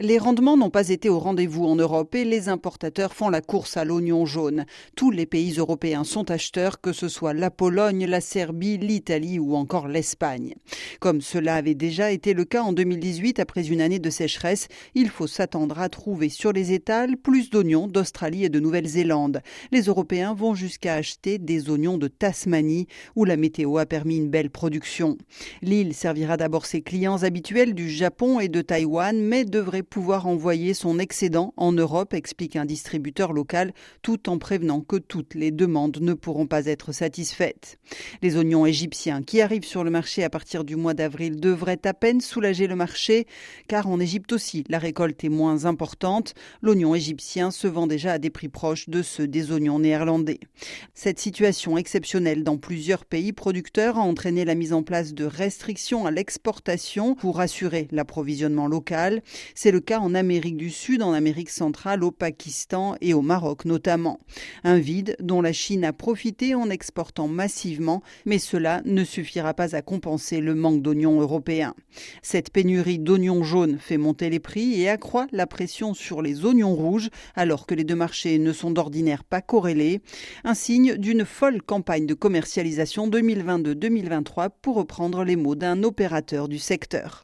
Les rendements n'ont pas été au rendez-vous en Europe et les importateurs font la course à l'oignon jaune. Tous les pays européens sont acheteurs, que ce soit la Pologne, la Serbie, l'Italie ou encore l'Espagne. Comme cela avait déjà été le cas en 2018 après une année de sécheresse, il faut s'attendre à trouver sur les étals plus d'oignons d'Australie et de Nouvelle-Zélande. Les Européens vont jusqu'à acheter des oignons de Tasmanie où la météo a permis une belle production. L'île servira d'abord ses clients habituels du Japon et de Taïwan mais devrait pouvoir envoyer son excédent en Europe, explique un distributeur local, tout en prévenant que toutes les demandes ne pourront pas être satisfaites. Les oignons égyptiens qui arrivent sur le marché à partir du mois d'avril devraient à peine soulager le marché, car en Égypte aussi, la récolte est moins importante. L'oignon égyptien se vend déjà à des prix proches de ceux des oignons néerlandais. Cette situation exceptionnelle dans plusieurs pays producteurs a entraîné la mise en place de restrictions à l'exportation pour assurer l'approvisionnement local. C'est le cas en Amérique du Sud, en Amérique centrale, au Pakistan et au Maroc notamment. Un vide dont la Chine a profité en exportant massivement, mais cela ne suffira pas à compenser le manque d'oignons européens. Cette pénurie d'oignons jaunes fait monter les prix et accroît la pression sur les oignons rouges, alors que les deux marchés ne sont d'ordinaire pas corrélés. Un signe d'une folle campagne de commercialisation 2022-2023 pour reprendre les mots d'un opérateur du secteur.